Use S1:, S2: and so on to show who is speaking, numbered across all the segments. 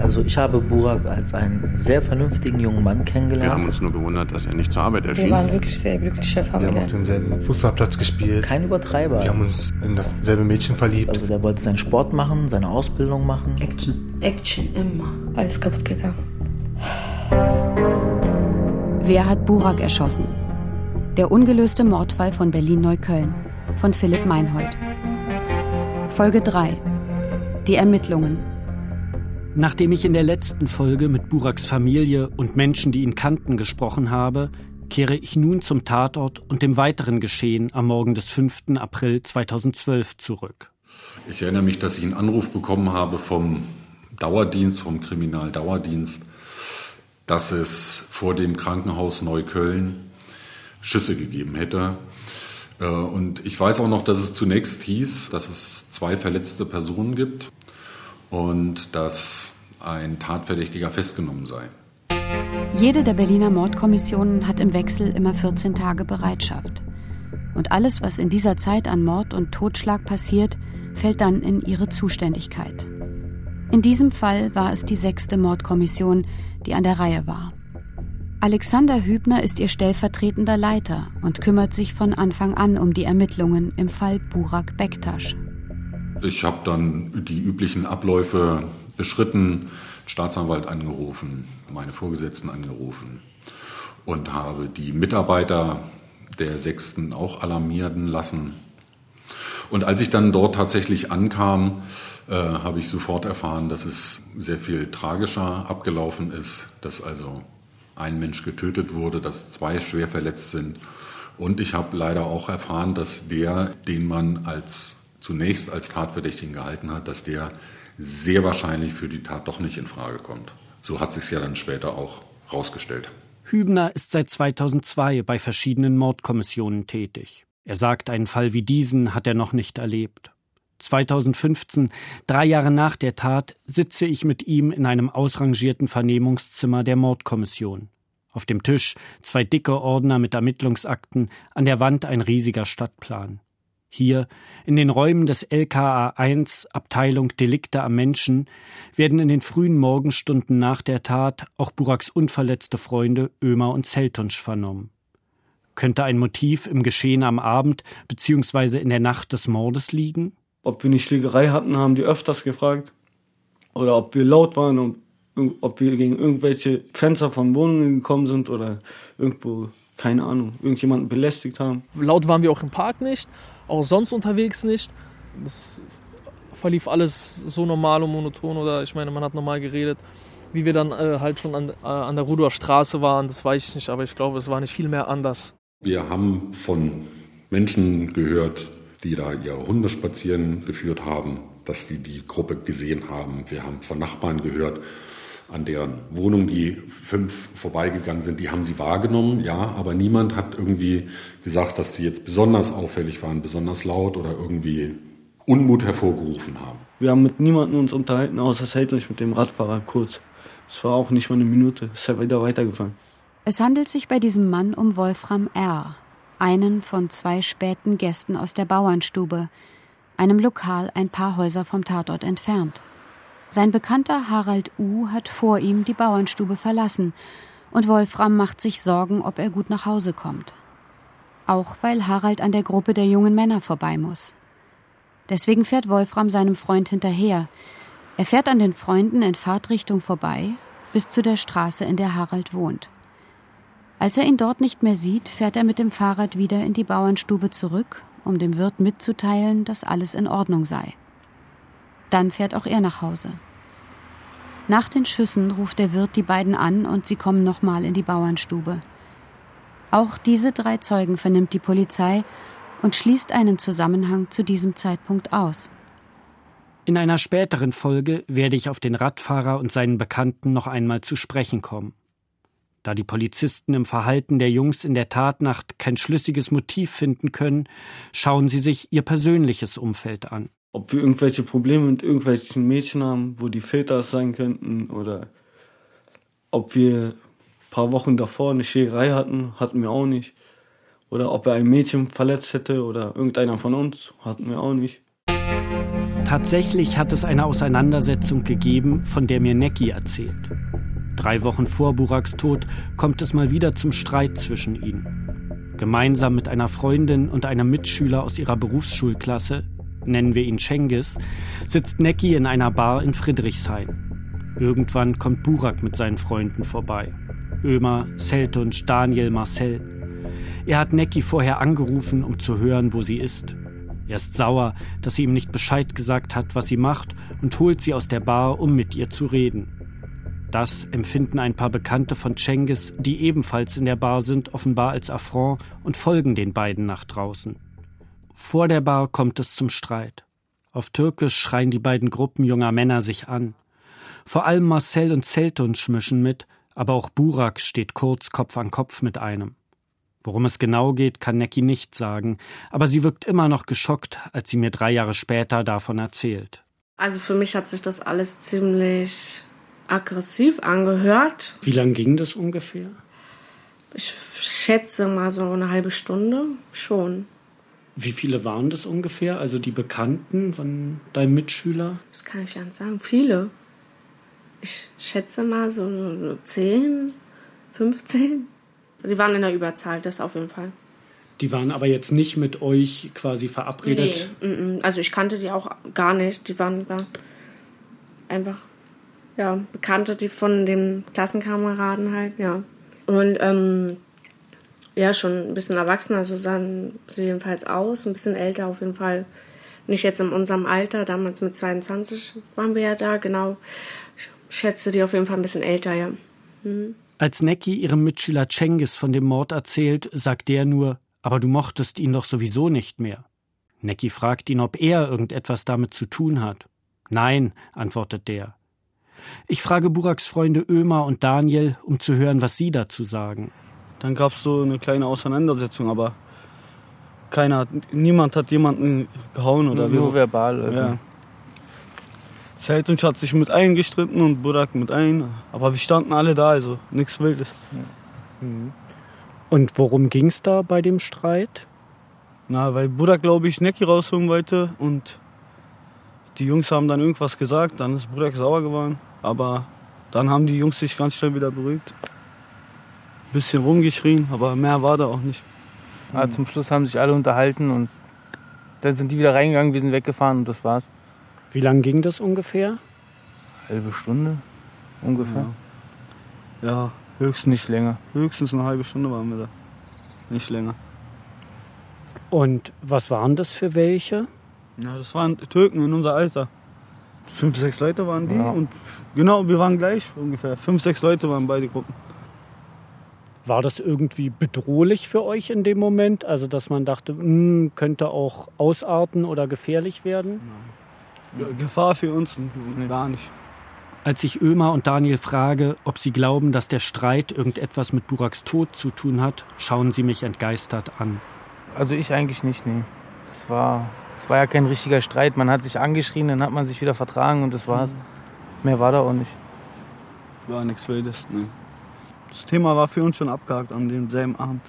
S1: Also ich habe Burak als einen sehr vernünftigen jungen Mann kennengelernt.
S2: Wir haben uns nur gewundert, dass er nicht zur Arbeit erschien.
S3: Wir waren wirklich sehr glückliche Familie.
S4: Wir haben auf demselben Fußballplatz gespielt.
S1: Kein Übertreiber.
S4: Wir haben uns in dasselbe Mädchen verliebt.
S1: Also der wollte seinen Sport machen, seine Ausbildung machen.
S3: Action. Action immer. Alles kaputt gegangen.
S5: Wer hat Burak erschossen? Der ungelöste Mordfall von Berlin-Neukölln von Philipp Meinhold. Folge 3. Die Ermittlungen.
S6: Nachdem ich in der letzten Folge mit Buraks Familie und Menschen, die ihn kannten, gesprochen habe, kehre ich nun zum Tatort und dem weiteren Geschehen am Morgen des 5. April 2012 zurück.
S7: Ich erinnere mich, dass ich einen Anruf bekommen habe vom Dauerdienst, vom Kriminaldauerdienst, dass es vor dem Krankenhaus Neukölln Schüsse gegeben hätte. Äh, und ich weiß auch noch, dass es zunächst hieß, dass es zwei verletzte Personen gibt und dass ein Tatverdächtiger festgenommen sei.
S5: Jede der Berliner Mordkommissionen hat im Wechsel immer 14 Tage Bereitschaft. Und alles, was in dieser Zeit an Mord und Totschlag passiert, fällt dann in ihre Zuständigkeit. In diesem Fall war es die sechste Mordkommission, die an der Reihe war. Alexander Hübner ist ihr stellvertretender Leiter und kümmert sich von Anfang an um die Ermittlungen im Fall Burak Bektasch.
S7: Ich habe dann die üblichen Abläufe beschritten, Staatsanwalt angerufen, meine Vorgesetzten angerufen und habe die Mitarbeiter der Sechsten auch alarmieren lassen. Und als ich dann dort tatsächlich ankam, äh, habe ich sofort erfahren, dass es sehr viel tragischer abgelaufen ist, dass also ein Mensch getötet wurde, dass zwei schwer verletzt sind. Und ich habe leider auch erfahren, dass der, den man als zunächst als Tatverdächtigen gehalten hat, dass der sehr wahrscheinlich für die Tat doch nicht in Frage kommt. So hat sich ja dann später auch rausgestellt.
S6: Hübner ist seit 2002 bei verschiedenen Mordkommissionen tätig. Er sagt, einen Fall wie diesen hat er noch nicht erlebt. 2015, drei Jahre nach der Tat, sitze ich mit ihm in einem ausrangierten Vernehmungszimmer der Mordkommission. Auf dem Tisch zwei dicke Ordner mit Ermittlungsakten, an der Wand ein riesiger Stadtplan. Hier, in den Räumen des LKA 1 Abteilung Delikte am Menschen, werden in den frühen Morgenstunden nach der Tat auch Buraks unverletzte Freunde Ömer und Zeltunsch vernommen. Könnte ein Motiv im Geschehen am Abend bzw. in der Nacht des Mordes liegen?
S8: Ob wir eine Schlägerei hatten, haben die öfters gefragt. Oder ob wir laut waren und ob wir gegen irgendwelche Fenster von Wohnungen gekommen sind oder irgendwo, keine Ahnung, irgendjemanden belästigt haben.
S9: Laut waren wir auch im Park nicht auch sonst unterwegs nicht. Das verlief alles so normal und monoton oder ich meine, man hat normal geredet. Wie wir dann äh, halt schon an, äh, an der Rudower Straße waren, das weiß ich nicht, aber ich glaube, es war nicht viel mehr anders.
S7: Wir haben von Menschen gehört, die da ihre Hunde spazieren geführt haben, dass die die Gruppe gesehen haben. Wir haben von Nachbarn gehört, an deren Wohnung die fünf vorbeigegangen sind, die haben sie wahrgenommen, ja, aber niemand hat irgendwie gesagt, dass die jetzt besonders auffällig waren, besonders laut oder irgendwie Unmut hervorgerufen haben.
S8: Wir haben mit niemandem uns unterhalten, außer Seltenich mit dem Radfahrer kurz. Es war auch nicht mal eine Minute, es ist ja wieder weitergefahren.
S5: Es handelt sich bei diesem Mann um Wolfram R., einen von zwei späten Gästen aus der Bauernstube, einem Lokal ein paar Häuser vom Tatort entfernt. Sein Bekannter Harald U. hat vor ihm die Bauernstube verlassen und Wolfram macht sich Sorgen, ob er gut nach Hause kommt. Auch weil Harald an der Gruppe der jungen Männer vorbei muss. Deswegen fährt Wolfram seinem Freund hinterher. Er fährt an den Freunden in Fahrtrichtung vorbei, bis zu der Straße, in der Harald wohnt. Als er ihn dort nicht mehr sieht, fährt er mit dem Fahrrad wieder in die Bauernstube zurück, um dem Wirt mitzuteilen, dass alles in Ordnung sei. Dann fährt auch er nach Hause. Nach den Schüssen ruft der Wirt die beiden an und sie kommen nochmal in die Bauernstube. Auch diese drei Zeugen vernimmt die Polizei und schließt einen Zusammenhang zu diesem Zeitpunkt aus.
S6: In einer späteren Folge werde ich auf den Radfahrer und seinen Bekannten noch einmal zu sprechen kommen. Da die Polizisten im Verhalten der Jungs in der Tatnacht kein schlüssiges Motiv finden können, schauen sie sich ihr persönliches Umfeld an
S8: ob wir irgendwelche Probleme mit irgendwelchen Mädchen haben, wo die Väter sein könnten oder ob wir ein paar Wochen davor eine Schlägerei hatten, hatten wir auch nicht. Oder ob er ein Mädchen verletzt hätte oder irgendeiner von uns, hatten wir auch nicht.
S6: Tatsächlich hat es eine Auseinandersetzung gegeben, von der mir Necki erzählt. Drei Wochen vor Buraks Tod kommt es mal wieder zum Streit zwischen ihnen. Gemeinsam mit einer Freundin und einem Mitschüler aus ihrer Berufsschulklasse, nennen wir ihn Cengiz, sitzt Necki in einer Bar in Friedrichshain. Irgendwann kommt Burak mit seinen Freunden vorbei. Ömer, Seltunc, Daniel, Marcel. Er hat Necki vorher angerufen, um zu hören, wo sie ist. Er ist sauer, dass sie ihm nicht Bescheid gesagt hat, was sie macht, und holt sie aus der Bar, um mit ihr zu reden. Das empfinden ein paar Bekannte von Cengiz, die ebenfalls in der Bar sind, offenbar als Affront und folgen den beiden nach draußen. Vor der Bar kommt es zum Streit. Auf Türkisch schreien die beiden Gruppen junger Männer sich an. Vor allem Marcel und Zeltunsch mischen mit, aber auch Burak steht kurz Kopf an Kopf mit einem. Worum es genau geht, kann Necki nicht sagen, aber sie wirkt immer noch geschockt, als sie mir drei Jahre später davon erzählt.
S3: Also für mich hat sich das alles ziemlich aggressiv angehört.
S6: Wie lang ging das ungefähr?
S3: Ich schätze mal so eine halbe Stunde schon.
S6: Wie viele waren das ungefähr? Also die Bekannten von deinem Mitschüler?
S3: Das kann ich nicht sagen. Viele. Ich schätze mal so 10, 15. Sie waren in der Überzahl, das auf jeden Fall.
S6: Die waren aber jetzt nicht mit euch quasi verabredet?
S3: Nee, also ich kannte die auch gar nicht. Die waren einfach ja, Bekannte, die von den Klassenkameraden halt, ja. Und ähm, ja, schon ein bisschen erwachsener, so sahen sie jedenfalls aus, ein bisschen älter auf jeden Fall. Nicht jetzt in unserem Alter, damals mit 22 waren wir ja da, genau. Ich schätze die auf jeden Fall ein bisschen älter, ja. Mhm.
S6: Als Necki ihrem Mitschüler Cengiz von dem Mord erzählt, sagt der nur, aber du mochtest ihn doch sowieso nicht mehr. Necki fragt ihn, ob er irgendetwas damit zu tun hat. Nein, antwortet der. Ich frage Buraks Freunde Ömer und Daniel, um zu hören, was sie dazu sagen.
S8: Dann gab es so eine kleine Auseinandersetzung, aber keiner, niemand hat jemanden gehauen oder
S10: Nur, nur verbal. Also. Ja.
S8: Zeltunc hat sich mit einem gestritten und Burak mit einem. Aber wir standen alle da, also nichts Wildes.
S6: Mhm. Und worum ging es da bei dem Streit?
S8: Na, weil Burak, glaube ich, Necki rausholen wollte und die Jungs haben dann irgendwas gesagt, dann ist Burak sauer geworden. Aber dann haben die Jungs sich ganz schnell wieder beruhigt. Bisschen rumgeschrien, aber mehr war da auch nicht.
S10: Ja, zum Schluss haben sich alle unterhalten und dann sind die wieder reingegangen, wir sind weggefahren und das war's.
S6: Wie lange ging das ungefähr?
S10: Halbe Stunde ungefähr.
S8: Ja, ja höchstens.
S10: Nicht länger.
S8: Höchstens eine halbe Stunde waren wir da. Nicht länger.
S6: Und was waren das für welche?
S8: Ja, das waren Türken in unser Alter. Fünf, sechs Leute waren die ja. und genau, wir waren gleich ungefähr. Fünf, sechs Leute waren beide Gruppen.
S6: War das irgendwie bedrohlich für euch in dem Moment? Also, dass man dachte, mh, hm, könnte auch ausarten oder gefährlich werden?
S8: Nein. Gefahr für uns nee. gar nicht.
S6: Als ich Ömer und Daniel frage, ob sie glauben, dass der Streit irgendetwas mit Buraks Tod zu tun hat, schauen sie mich entgeistert an.
S10: Also ich eigentlich nicht, nee. Das war es war ja kein richtiger Streit. Man hat sich angeschrien, dann hat man sich wieder vertragen und das war's. Mehr war da auch nicht.
S8: War nichts Wildes. Nee. Das Thema war für uns schon abgehakt an demselben Abend.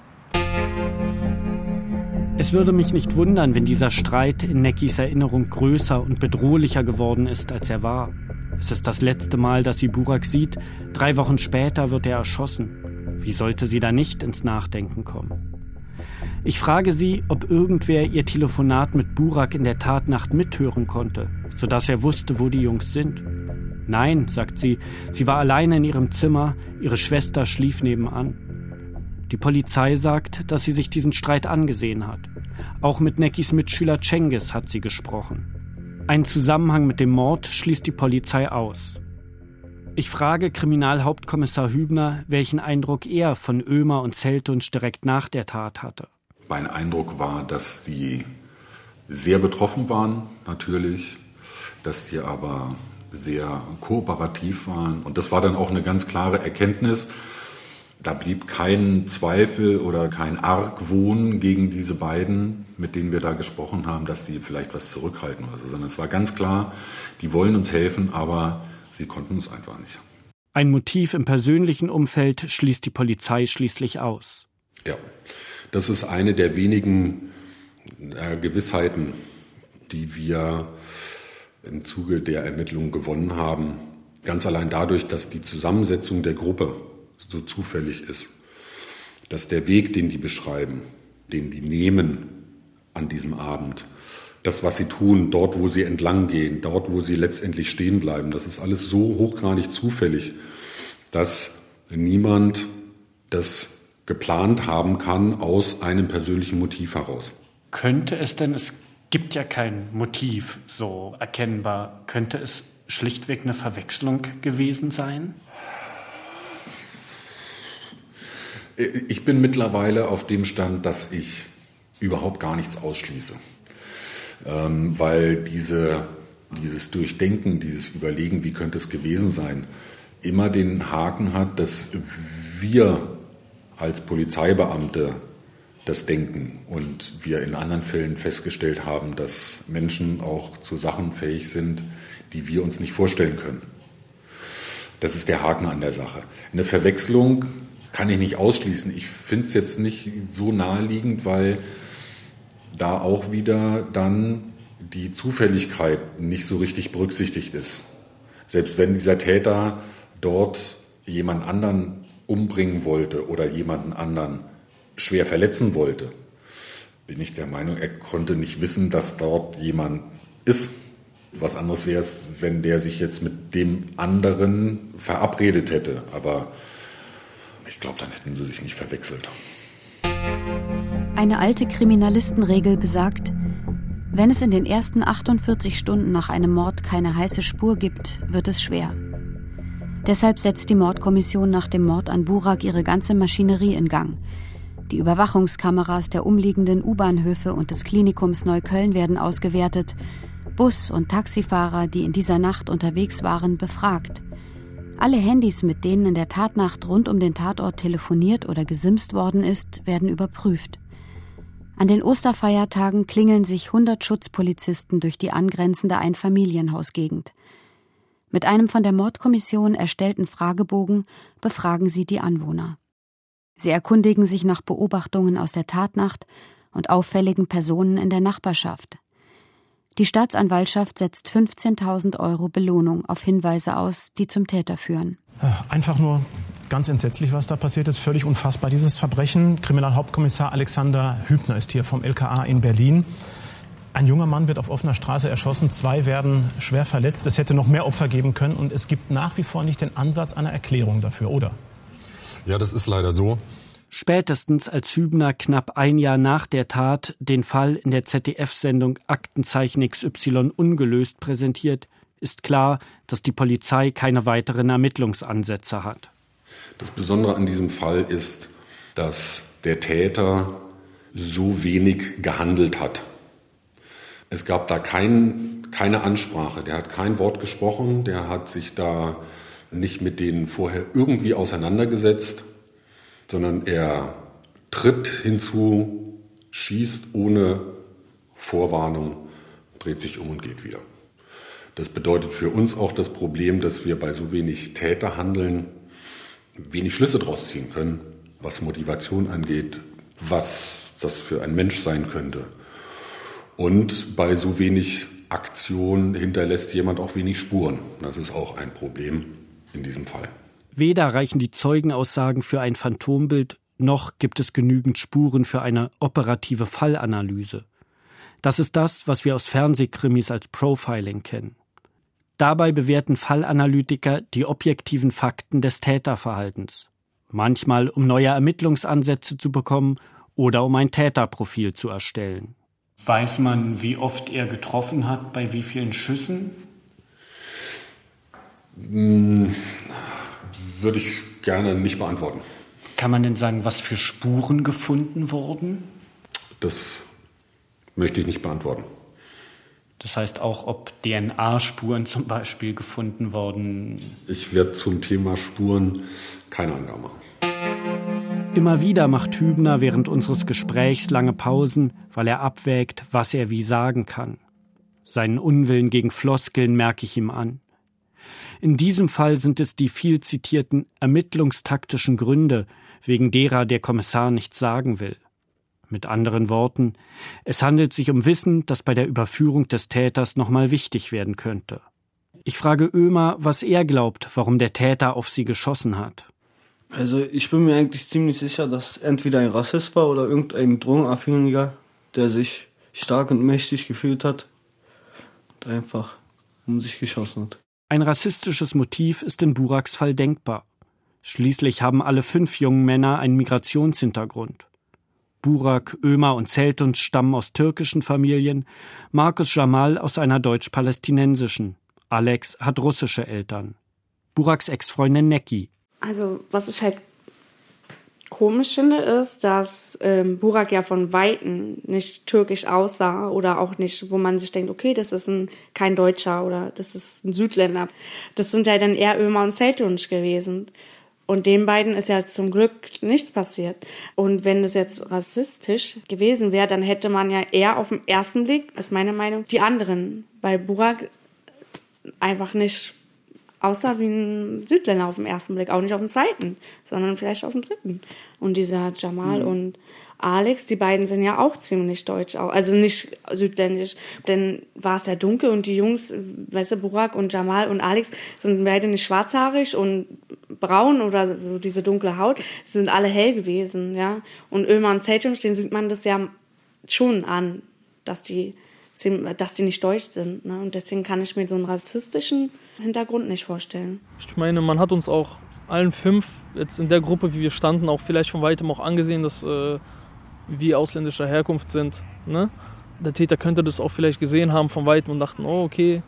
S6: Es würde mich nicht wundern, wenn dieser Streit in Neckis Erinnerung größer und bedrohlicher geworden ist, als er war. Es ist das letzte Mal, dass sie Burak sieht. Drei Wochen später wird er erschossen. Wie sollte sie da nicht ins Nachdenken kommen? Ich frage sie, ob irgendwer ihr Telefonat mit Burak in der Tatnacht mithören konnte, sodass er wusste, wo die Jungs sind. Nein, sagt sie, sie war alleine in ihrem Zimmer, ihre Schwester schlief nebenan. Die Polizei sagt, dass sie sich diesen Streit angesehen hat. Auch mit Neckis Mitschüler Cengiz hat sie gesprochen. Ein Zusammenhang mit dem Mord schließt die Polizei aus. Ich frage Kriminalhauptkommissar Hübner, welchen Eindruck er von Ömer und Zeltunsch direkt nach der Tat hatte.
S7: Mein Eindruck war, dass die sehr betroffen waren, natürlich, dass die aber sehr kooperativ waren. Und das war dann auch eine ganz klare Erkenntnis. Da blieb kein Zweifel oder kein Argwohn gegen diese beiden, mit denen wir da gesprochen haben, dass die vielleicht was zurückhalten oder so, sondern es war ganz klar, die wollen uns helfen, aber sie konnten es einfach nicht.
S6: Ein Motiv im persönlichen Umfeld schließt die Polizei schließlich aus.
S7: Ja, das ist eine der wenigen äh, Gewissheiten, die wir im Zuge der Ermittlungen gewonnen haben. Ganz allein dadurch, dass die Zusammensetzung der Gruppe so zufällig ist, dass der Weg, den die beschreiben, den die nehmen an diesem Abend, das, was sie tun, dort, wo sie entlang gehen, dort, wo sie letztendlich stehen bleiben, das ist alles so hochgradig zufällig, dass niemand das geplant haben kann aus einem persönlichen Motiv heraus.
S6: Könnte es denn, es gibt ja kein Motiv so erkennbar, könnte es schlichtweg eine Verwechslung gewesen sein?
S7: Ich bin mittlerweile auf dem Stand, dass ich überhaupt gar nichts ausschließe. Ähm, weil diese, dieses Durchdenken, dieses Überlegen, wie könnte es gewesen sein, immer den Haken hat, dass wir als Polizeibeamte das denken und wir in anderen Fällen festgestellt haben, dass Menschen auch zu Sachen fähig sind, die wir uns nicht vorstellen können. Das ist der Haken an der Sache. Eine Verwechslung kann ich nicht ausschließen. Ich finde es jetzt nicht so naheliegend, weil da auch wieder dann die Zufälligkeit nicht so richtig berücksichtigt ist. Selbst wenn dieser Täter dort jemand anderen umbringen wollte oder jemanden anderen schwer verletzen wollte, bin ich der Meinung, er konnte nicht wissen, dass dort jemand ist. Was anderes wäre es, wenn der sich jetzt mit dem anderen verabredet hätte. Aber ich glaube, dann hätten sie sich nicht verwechselt.
S5: Eine alte Kriminalistenregel besagt, wenn es in den ersten 48 Stunden nach einem Mord keine heiße Spur gibt, wird es schwer. Deshalb setzt die Mordkommission nach dem Mord an Burak ihre ganze Maschinerie in Gang. Die Überwachungskameras der umliegenden U-Bahnhöfe und des Klinikums Neukölln werden ausgewertet, Bus- und Taxifahrer, die in dieser Nacht unterwegs waren, befragt. Alle Handys, mit denen in der Tatnacht rund um den Tatort telefoniert oder gesimst worden ist, werden überprüft. An den Osterfeiertagen klingeln sich 100 Schutzpolizisten durch die angrenzende Einfamilienhausgegend. Mit einem von der Mordkommission erstellten Fragebogen befragen sie die Anwohner. Sie erkundigen sich nach Beobachtungen aus der Tatnacht und auffälligen Personen in der Nachbarschaft. Die Staatsanwaltschaft setzt 15.000 Euro Belohnung auf Hinweise aus, die zum Täter führen.
S11: Einfach nur Ganz entsetzlich, was da passiert ist. Völlig unfassbar, dieses Verbrechen. Kriminalhauptkommissar Alexander Hübner ist hier vom LKA in Berlin. Ein junger Mann wird auf offener Straße erschossen, zwei werden schwer verletzt. Es hätte noch mehr Opfer geben können und es gibt nach wie vor nicht den Ansatz einer Erklärung dafür, oder?
S7: Ja, das ist leider so.
S6: Spätestens als Hübner knapp ein Jahr nach der Tat den Fall in der ZDF-Sendung Aktenzeichen XY ungelöst präsentiert, ist klar, dass die Polizei keine weiteren Ermittlungsansätze hat.
S7: Das Besondere an diesem Fall ist, dass der Täter so wenig gehandelt hat. Es gab da kein, keine Ansprache, der hat kein Wort gesprochen, der hat sich da nicht mit denen vorher irgendwie auseinandergesetzt, sondern er tritt hinzu, schießt ohne Vorwarnung, dreht sich um und geht wieder. Das bedeutet für uns auch das Problem, dass wir bei so wenig Täterhandeln wenig Schlüsse daraus ziehen können, was Motivation angeht, was das für ein Mensch sein könnte. Und bei so wenig Aktion hinterlässt jemand auch wenig Spuren. Das ist auch ein Problem in diesem Fall.
S6: Weder reichen die Zeugenaussagen für ein Phantombild, noch gibt es genügend Spuren für eine operative Fallanalyse. Das ist das, was wir aus Fernsehkrimis als Profiling kennen. Dabei bewerten Fallanalytiker die objektiven Fakten des Täterverhaltens. Manchmal, um neue Ermittlungsansätze zu bekommen oder um ein Täterprofil zu erstellen. Weiß man, wie oft er getroffen hat, bei wie vielen Schüssen?
S7: Hm, würde ich gerne nicht beantworten.
S6: Kann man denn sagen, was für Spuren gefunden wurden?
S7: Das möchte ich nicht beantworten.
S6: Das heißt auch, ob DNA-Spuren zum Beispiel gefunden worden.
S7: Ich werde zum Thema Spuren keine Angabe machen.
S6: Immer wieder macht Hübner während unseres Gesprächs lange Pausen, weil er abwägt, was er wie sagen kann. Seinen Unwillen gegen Floskeln merke ich ihm an. In diesem Fall sind es die viel zitierten ermittlungstaktischen Gründe, wegen derer der Kommissar nichts sagen will. Mit anderen Worten, es handelt sich um Wissen, das bei der Überführung des Täters nochmal wichtig werden könnte. Ich frage Ömer, was er glaubt, warum der Täter auf sie geschossen hat.
S8: Also ich bin mir eigentlich ziemlich sicher, dass entweder ein Rassist war oder irgendein Drogenabhängiger, der sich stark und mächtig gefühlt hat und einfach um sich geschossen hat.
S6: Ein rassistisches Motiv ist in Buraks Fall denkbar. Schließlich haben alle fünf jungen Männer einen Migrationshintergrund. Burak, Ömer und Zeltuns stammen aus türkischen Familien, Markus Jamal aus einer deutsch-palästinensischen. Alex hat russische Eltern. Buraks Ex-Freundin Necki.
S3: Also, was ich halt komisch finde, ist, dass ähm, Burak ja von Weitem nicht türkisch aussah oder auch nicht, wo man sich denkt, okay, das ist ein, kein Deutscher oder das ist ein Südländer. Das sind ja dann eher Ömer und Zeltunsch gewesen. Und den beiden ist ja zum Glück nichts passiert. Und wenn es jetzt rassistisch gewesen wäre, dann hätte man ja eher auf den ersten Blick, ist meine Meinung, die anderen. Weil Burak einfach nicht aussah wie ein Südländer auf den ersten Blick, auch nicht auf den zweiten, sondern vielleicht auf den dritten. Und dieser Jamal mhm. und Alex, die beiden sind ja auch ziemlich deutsch, also nicht südländisch. Denn war es ja dunkel und die Jungs, weißt du, Burak und Jamal und Alex sind beide nicht schwarzhaarig und braun oder so diese dunkle Haut, sind alle hell gewesen, ja. Und Ömer und Zeltum, den sieht man das ja schon an, dass die, dass die nicht deutsch sind. Ne? Und deswegen kann ich mir so einen rassistischen Hintergrund nicht vorstellen.
S9: Ich meine, man hat uns auch allen fünf jetzt in der Gruppe, wie wir standen, auch vielleicht von weitem auch angesehen, dass äh, wir ausländischer Herkunft sind. Ne? Der Täter könnte das auch vielleicht gesehen haben von weitem und dachten, oh, okay.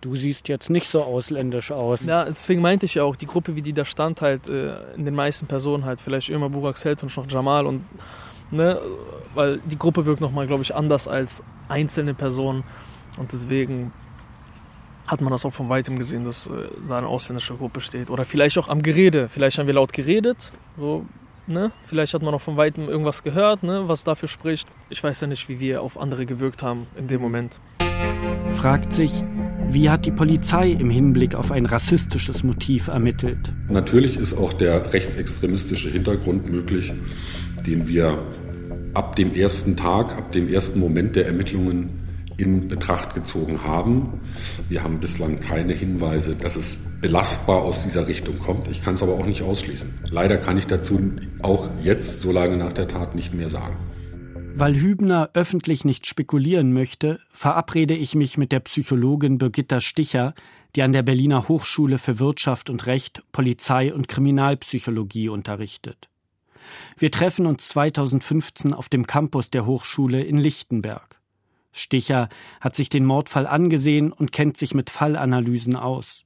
S6: Du siehst jetzt nicht so ausländisch aus.
S9: Ja, deswegen meinte ich ja auch, die Gruppe, wie die da stand, halt äh, in den meisten Personen halt, vielleicht immer Burak Selt und noch Jamal und ne, weil die Gruppe wirkt nochmal, glaube ich, anders als einzelne Personen und deswegen hat man das auch von weitem gesehen, dass äh, da eine ausländische Gruppe steht. Oder vielleicht auch am Gerede. Vielleicht haben wir laut geredet, so Ne? Vielleicht hat man auch von weitem irgendwas gehört, ne? was dafür spricht. Ich weiß ja nicht, wie wir auf andere gewirkt haben in dem Moment.
S6: Fragt sich, wie hat die Polizei im Hinblick auf ein rassistisches Motiv ermittelt?
S7: Natürlich ist auch der rechtsextremistische Hintergrund möglich, den wir ab dem ersten Tag, ab dem ersten Moment der Ermittlungen in Betracht gezogen haben. Wir haben bislang keine Hinweise, dass es belastbar aus dieser Richtung kommt. Ich kann es aber auch nicht ausschließen. Leider kann ich dazu auch jetzt, so lange nach der Tat, nicht mehr sagen.
S6: Weil Hübner öffentlich nicht spekulieren möchte, verabrede ich mich mit der Psychologin Birgitta Sticher, die an der Berliner Hochschule für Wirtschaft und Recht, Polizei und Kriminalpsychologie unterrichtet. Wir treffen uns 2015 auf dem Campus der Hochschule in Lichtenberg. Sticher hat sich den Mordfall angesehen und kennt sich mit Fallanalysen aus.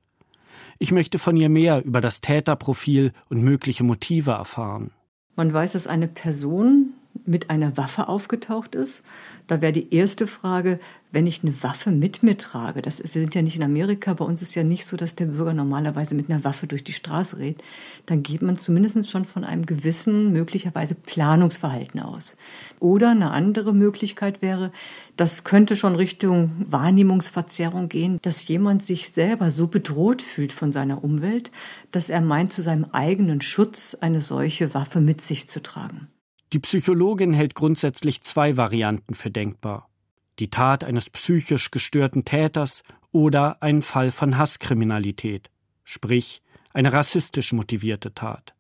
S6: Ich möchte von ihr mehr über das Täterprofil und mögliche Motive erfahren.
S12: Man weiß, dass eine Person mit einer Waffe aufgetaucht ist. Da wäre die erste Frage, wenn ich eine Waffe mit mir trage, das ist, wir sind ja nicht in Amerika, bei uns ist ja nicht so, dass der Bürger normalerweise mit einer Waffe durch die Straße redet, dann geht man zumindest schon von einem gewissen, möglicherweise Planungsverhalten aus. Oder eine andere Möglichkeit wäre, das könnte schon Richtung Wahrnehmungsverzerrung gehen, dass jemand sich selber so bedroht fühlt von seiner Umwelt, dass er meint, zu seinem eigenen Schutz eine solche Waffe mit sich zu tragen.
S6: Die Psychologin hält grundsätzlich zwei Varianten für denkbar die Tat eines psychisch gestörten Täters oder ein Fall von Hasskriminalität, sprich eine rassistisch motivierte Tat.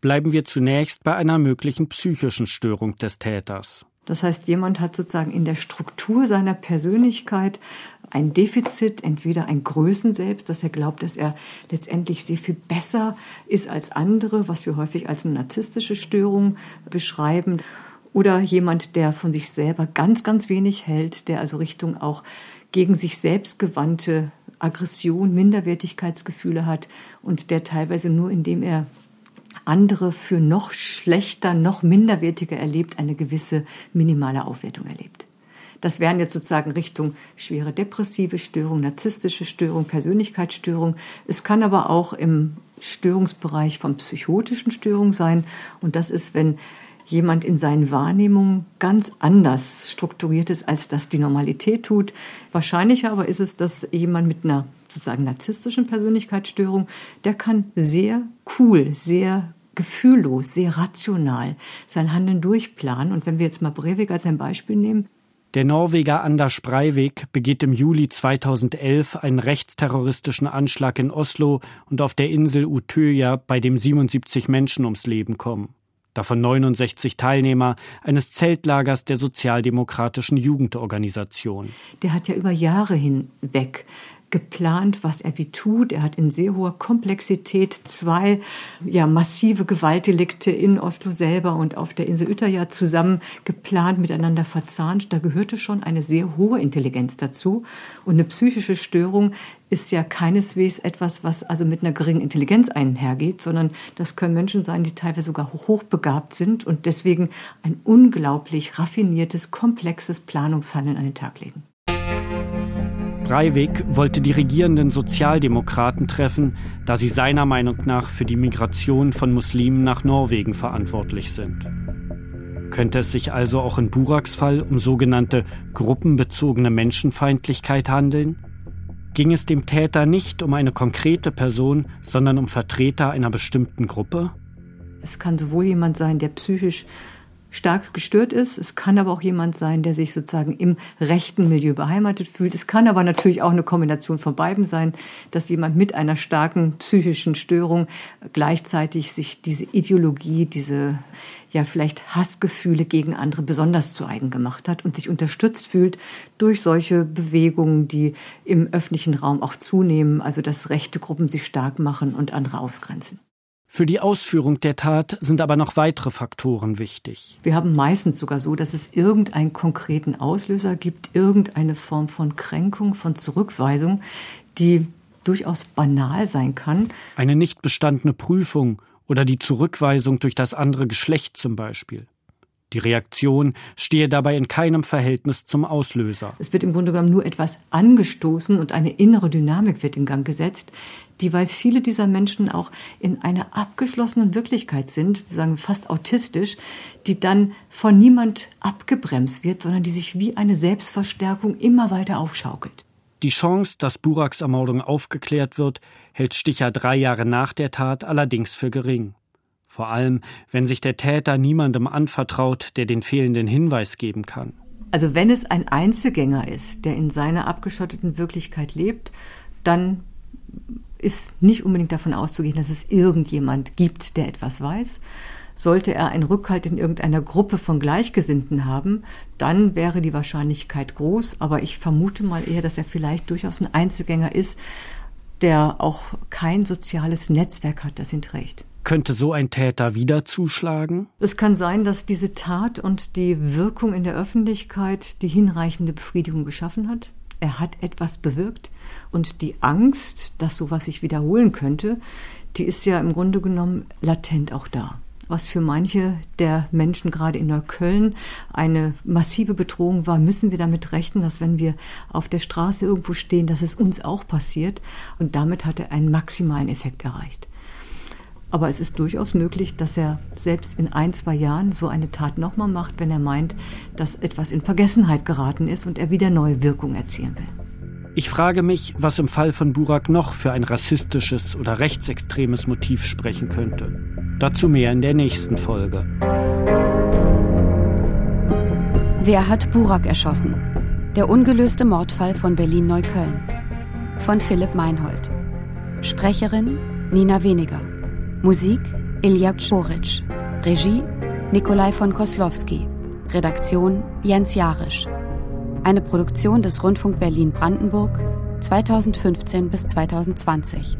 S6: Bleiben wir zunächst bei einer möglichen psychischen Störung des Täters.
S12: Das heißt, jemand hat sozusagen in der Struktur seiner Persönlichkeit ein Defizit, entweder ein Größenselbst, dass er glaubt, dass er letztendlich sehr viel besser ist als andere, was wir häufig als eine narzisstische Störung beschreiben, oder jemand, der von sich selber ganz, ganz wenig hält, der also Richtung auch gegen sich selbst gewandte Aggression, Minderwertigkeitsgefühle hat und der teilweise nur indem er andere für noch schlechter, noch minderwertiger erlebt, eine gewisse minimale Aufwertung erlebt. Das wären jetzt sozusagen Richtung schwere depressive Störung, narzisstische Störung, Persönlichkeitsstörung. Es kann aber auch im Störungsbereich von psychotischen Störungen sein. Und das ist, wenn jemand in seinen Wahrnehmungen ganz anders strukturiert ist, als das die Normalität tut. Wahrscheinlicher aber ist es, dass jemand mit einer sozusagen narzisstischen Persönlichkeitsstörung, der kann sehr cool, sehr gefühllos, sehr rational sein Handeln durchplanen. Und wenn wir jetzt mal Breivik als ein Beispiel nehmen,
S6: der Norweger Anders Breivik begeht im Juli 2011 einen rechtsterroristischen Anschlag in Oslo und auf der Insel Utøya, bei dem 77 Menschen ums Leben kommen. Davon 69 Teilnehmer eines Zeltlagers der sozialdemokratischen Jugendorganisation.
S12: Der hat ja über Jahre hinweg geplant, was er wie tut. Er hat in sehr hoher Komplexität zwei ja, massive Gewaltdelikte in Oslo selber und auf der Insel Utøya zusammen geplant, miteinander verzahnt. Da gehörte schon eine sehr hohe Intelligenz dazu. Und eine psychische Störung ist ja keineswegs etwas, was also mit einer geringen Intelligenz einhergeht, sondern das können Menschen sein, die teilweise sogar hochbegabt sind und deswegen ein unglaublich raffiniertes, komplexes Planungshandeln an den Tag legen.
S6: Breivik wollte die regierenden Sozialdemokraten treffen, da sie seiner Meinung nach für die Migration von Muslimen nach Norwegen verantwortlich sind. Könnte es sich also auch in Buraks Fall um sogenannte gruppenbezogene Menschenfeindlichkeit handeln? Ging es dem Täter nicht um eine konkrete Person, sondern um Vertreter einer bestimmten Gruppe?
S12: Es kann sowohl jemand sein, der psychisch stark gestört ist. Es kann aber auch jemand sein, der sich sozusagen im rechten Milieu beheimatet fühlt. Es kann aber natürlich auch eine Kombination von beiden sein, dass jemand mit einer starken psychischen Störung gleichzeitig sich diese Ideologie, diese ja vielleicht Hassgefühle gegen andere besonders zu eigen gemacht hat und sich unterstützt fühlt durch solche Bewegungen, die im öffentlichen Raum auch zunehmen, also dass rechte Gruppen sich stark machen und andere ausgrenzen.
S6: Für die Ausführung der Tat sind aber noch weitere Faktoren wichtig.
S12: Wir haben meistens sogar so, dass es irgendeinen konkreten Auslöser gibt, irgendeine Form von Kränkung, von Zurückweisung, die durchaus banal sein kann.
S6: Eine nicht bestandene Prüfung oder die Zurückweisung durch das andere Geschlecht zum Beispiel. Die Reaktion stehe dabei in keinem Verhältnis zum Auslöser.
S12: Es wird im Grunde genommen nur etwas angestoßen und eine innere Dynamik wird in Gang gesetzt, die, weil viele dieser Menschen auch in einer abgeschlossenen Wirklichkeit sind, wir sagen fast autistisch, die dann von niemand abgebremst wird, sondern die sich wie eine Selbstverstärkung immer weiter aufschaukelt.
S6: Die Chance, dass Buraks Ermordung aufgeklärt wird, hält Sticher drei Jahre nach der Tat allerdings für gering. Vor allem, wenn sich der Täter niemandem anvertraut, der den fehlenden Hinweis geben kann.
S12: Also wenn es ein Einzelgänger ist, der in seiner abgeschotteten Wirklichkeit lebt, dann ist nicht unbedingt davon auszugehen, dass es irgendjemand gibt, der etwas weiß. Sollte er einen Rückhalt in irgendeiner Gruppe von Gleichgesinnten haben, dann wäre die Wahrscheinlichkeit groß. Aber ich vermute mal eher, dass er vielleicht durchaus ein Einzelgänger ist, der auch kein soziales Netzwerk hat, das ihn trägt.
S6: Könnte so ein Täter wieder zuschlagen?
S12: Es kann sein, dass diese Tat und die Wirkung in der Öffentlichkeit die hinreichende Befriedigung geschaffen hat. Er hat etwas bewirkt und die Angst, dass sowas sich wiederholen könnte, die ist ja im Grunde genommen latent auch da. Was für manche der Menschen gerade in Neukölln eine massive Bedrohung war, müssen wir damit rechnen, dass wenn wir auf der Straße irgendwo stehen, dass es uns auch passiert. Und damit hat er einen maximalen Effekt erreicht. Aber es ist durchaus möglich, dass er selbst in ein, zwei Jahren so eine Tat nochmal macht, wenn er meint, dass etwas in Vergessenheit geraten ist und er wieder neue Wirkung erzielen will.
S6: Ich frage mich, was im Fall von Burak noch für ein rassistisches oder rechtsextremes Motiv sprechen könnte. Dazu mehr in der nächsten Folge.
S5: Wer hat Burak erschossen? Der ungelöste Mordfall von Berlin-Neukölln. Von Philipp Meinhold. Sprecherin Nina Weniger. Musik Ilja Czoric. Regie Nikolai von Koslowski. Redaktion Jens Jarisch. Eine Produktion des Rundfunk Berlin-Brandenburg 2015 bis 2020.